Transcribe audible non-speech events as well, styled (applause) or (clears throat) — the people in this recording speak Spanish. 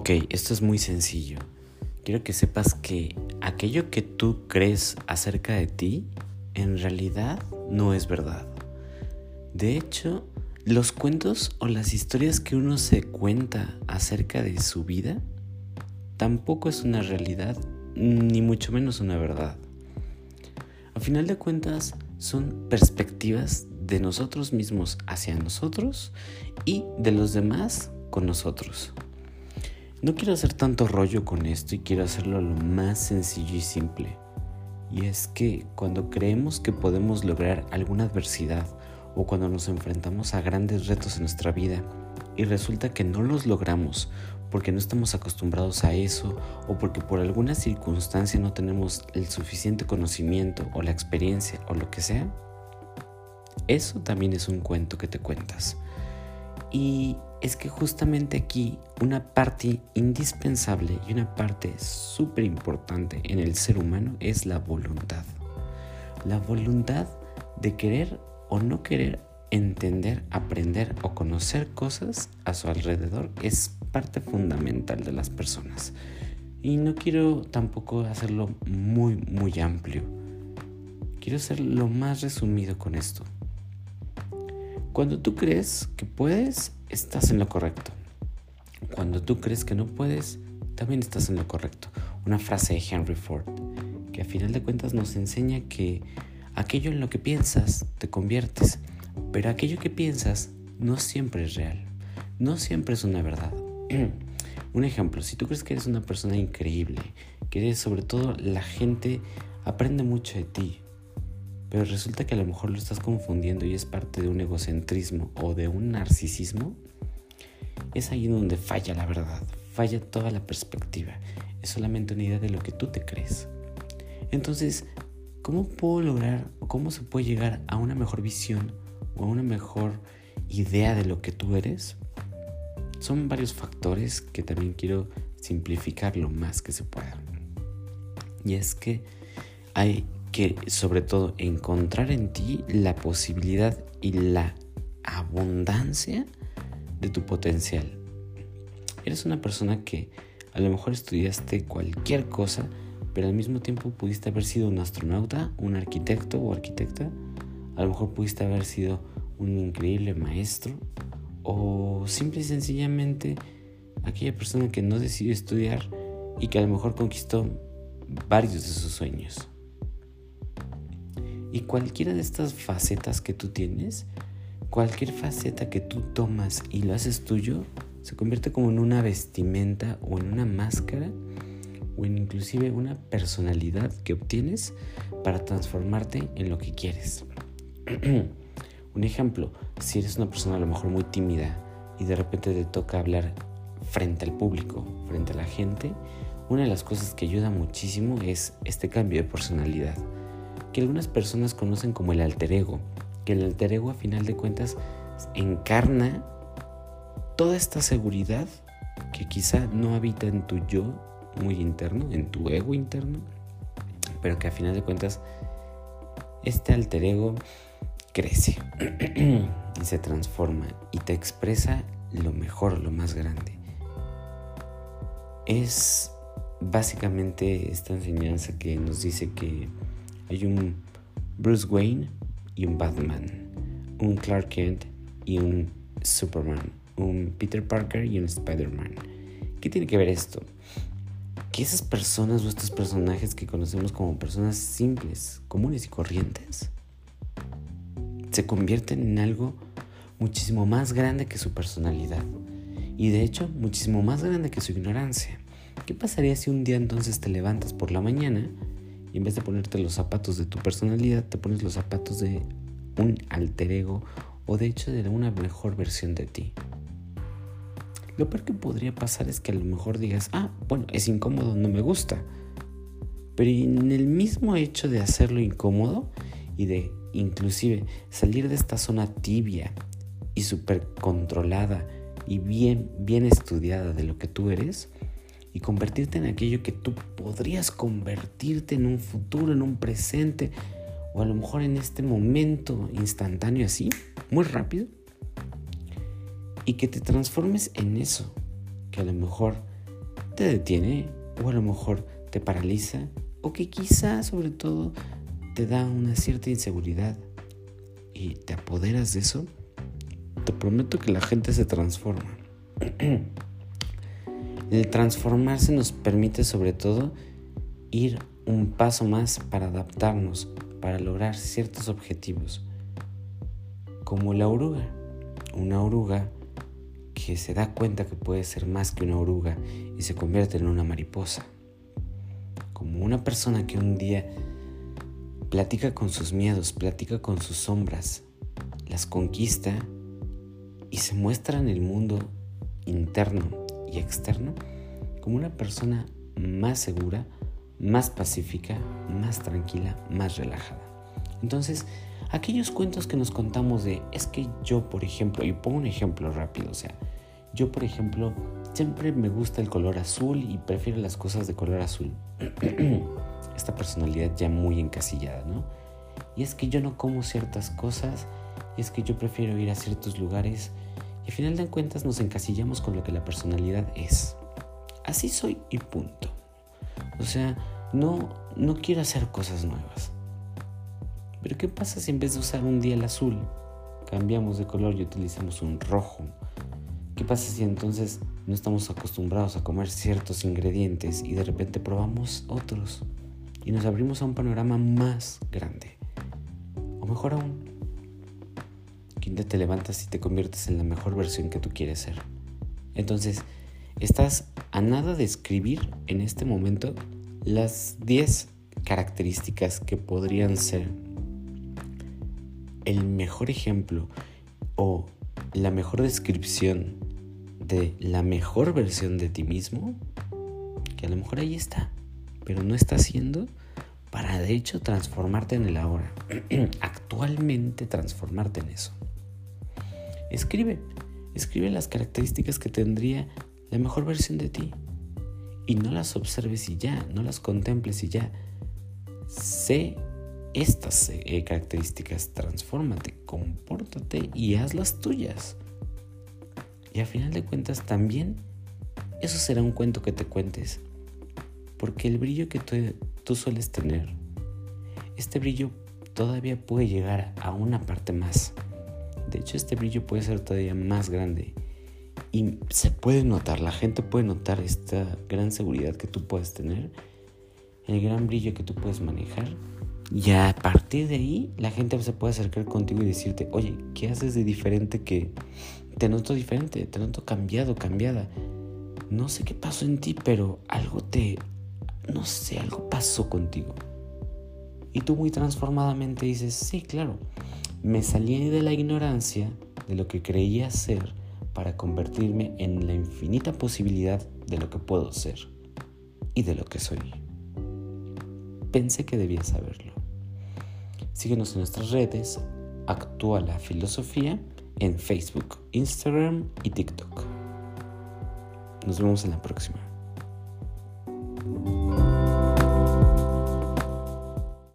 Ok, esto es muy sencillo. Quiero que sepas que aquello que tú crees acerca de ti, en realidad no es verdad. De hecho, los cuentos o las historias que uno se cuenta acerca de su vida, tampoco es una realidad, ni mucho menos una verdad. A final de cuentas, son perspectivas de nosotros mismos hacia nosotros y de los demás con nosotros. No quiero hacer tanto rollo con esto y quiero hacerlo lo más sencillo y simple. Y es que cuando creemos que podemos lograr alguna adversidad o cuando nos enfrentamos a grandes retos en nuestra vida y resulta que no los logramos porque no estamos acostumbrados a eso o porque por alguna circunstancia no tenemos el suficiente conocimiento o la experiencia o lo que sea, eso también es un cuento que te cuentas. Y es que justamente aquí una parte indispensable y una parte súper importante en el ser humano es la voluntad. La voluntad de querer o no querer entender, aprender o conocer cosas a su alrededor es parte fundamental de las personas. Y no quiero tampoco hacerlo muy, muy amplio. Quiero ser lo más resumido con esto. Cuando tú crees que puedes, estás en lo correcto. Cuando tú crees que no puedes, también estás en lo correcto. Una frase de Henry Ford, que a final de cuentas nos enseña que aquello en lo que piensas te conviertes, pero aquello que piensas no siempre es real, no siempre es una verdad. (clears throat) Un ejemplo, si tú crees que eres una persona increíble, que eres sobre todo la gente aprende mucho de ti, pero resulta que a lo mejor lo estás confundiendo y es parte de un egocentrismo o de un narcisismo, es ahí donde falla la verdad, falla toda la perspectiva. Es solamente una idea de lo que tú te crees. Entonces, ¿cómo puedo lograr o cómo se puede llegar a una mejor visión o a una mejor idea de lo que tú eres? Son varios factores que también quiero simplificar lo más que se pueda. Y es que hay que sobre todo encontrar en ti la posibilidad y la abundancia de tu potencial. Eres una persona que a lo mejor estudiaste cualquier cosa, pero al mismo tiempo pudiste haber sido un astronauta, un arquitecto o arquitecta. A lo mejor pudiste haber sido un increíble maestro o simple y sencillamente aquella persona que no decidió estudiar y que a lo mejor conquistó varios de sus sueños. Y cualquiera de estas facetas que tú tienes, cualquier faceta que tú tomas y lo haces tuyo, se convierte como en una vestimenta o en una máscara o en inclusive una personalidad que obtienes para transformarte en lo que quieres. (clears throat) Un ejemplo, si eres una persona a lo mejor muy tímida y de repente te toca hablar frente al público, frente a la gente, una de las cosas que ayuda muchísimo es este cambio de personalidad que algunas personas conocen como el alter ego, que el alter ego a final de cuentas encarna toda esta seguridad que quizá no habita en tu yo muy interno, en tu ego interno, pero que a final de cuentas este alter ego crece (clears throat) y se transforma y te expresa lo mejor, lo más grande. Es básicamente esta enseñanza que nos dice que hay un Bruce Wayne y un Batman, un Clark Kent y un Superman, un Peter Parker y un Spider-Man. ¿Qué tiene que ver esto? Que esas personas o estos personajes que conocemos como personas simples, comunes y corrientes, se convierten en algo muchísimo más grande que su personalidad. Y de hecho, muchísimo más grande que su ignorancia. ¿Qué pasaría si un día entonces te levantas por la mañana y en vez de ponerte los zapatos de tu personalidad, te pones los zapatos de un alter ego o de hecho de una mejor versión de ti. Lo peor que podría pasar es que a lo mejor digas, ah, bueno, es incómodo, no me gusta. Pero en el mismo hecho de hacerlo incómodo y de inclusive salir de esta zona tibia y súper controlada y bien, bien estudiada de lo que tú eres, y convertirte en aquello que tú podrías convertirte en un futuro, en un presente, o a lo mejor en este momento instantáneo así, muy rápido, y que te transformes en eso, que a lo mejor te detiene o a lo mejor te paraliza o que quizá sobre todo te da una cierta inseguridad y te apoderas de eso, te prometo que la gente se transforma. (clears throat) El transformarse nos permite sobre todo ir un paso más para adaptarnos, para lograr ciertos objetivos. Como la oruga. Una oruga que se da cuenta que puede ser más que una oruga y se convierte en una mariposa. Como una persona que un día platica con sus miedos, platica con sus sombras, las conquista y se muestra en el mundo interno y externo como una persona más segura, más pacífica, más tranquila, más relajada. Entonces, aquellos cuentos que nos contamos de, es que yo, por ejemplo, y pongo un ejemplo rápido, o sea, yo, por ejemplo, siempre me gusta el color azul y prefiero las cosas de color azul. (clears throat) Esta personalidad ya muy encasillada, ¿no? Y es que yo no como ciertas cosas, y es que yo prefiero ir a ciertos lugares, al final de cuentas nos encasillamos con lo que la personalidad es. Así soy y punto. O sea, no, no quiero hacer cosas nuevas. Pero ¿qué pasa si en vez de usar un día el azul, cambiamos de color y utilizamos un rojo? ¿Qué pasa si entonces no estamos acostumbrados a comer ciertos ingredientes y de repente probamos otros y nos abrimos a un panorama más grande? O mejor aún, te levantas y te conviertes en la mejor versión que tú quieres ser. Entonces, estás a nada de escribir en este momento las 10 características que podrían ser el mejor ejemplo o la mejor descripción de la mejor versión de ti mismo, que a lo mejor ahí está, pero no está haciendo para de hecho transformarte en el ahora, (clears throat) actualmente transformarte en eso. Escribe, escribe las características que tendría la mejor versión de ti y no las observes y ya, no las contemples y ya. Sé estas eh, características, transfórmate, compórtate y hazlas tuyas. Y a final de cuentas también eso será un cuento que te cuentes. Porque el brillo que tú sueles tener, este brillo todavía puede llegar a una parte más. De hecho, este brillo puede ser todavía más grande. Y se puede notar, la gente puede notar esta gran seguridad que tú puedes tener, el gran brillo que tú puedes manejar y a partir de ahí, la gente se puede acercar contigo y decirte, oye, ¿qué haces de diferente que te noto diferente, te noto cambiado, cambiada? No sé qué pasó en ti, pero algo te, no sé, algo pasó contigo. Y tú muy transformadamente dices, sí, claro, me salí de la ignorancia de lo que creía ser para convertirme en la infinita posibilidad de lo que puedo ser y de lo que soy. Pensé que debía saberlo. Síguenos en nuestras redes, Actúa la Filosofía en Facebook, Instagram y TikTok. Nos vemos en la próxima.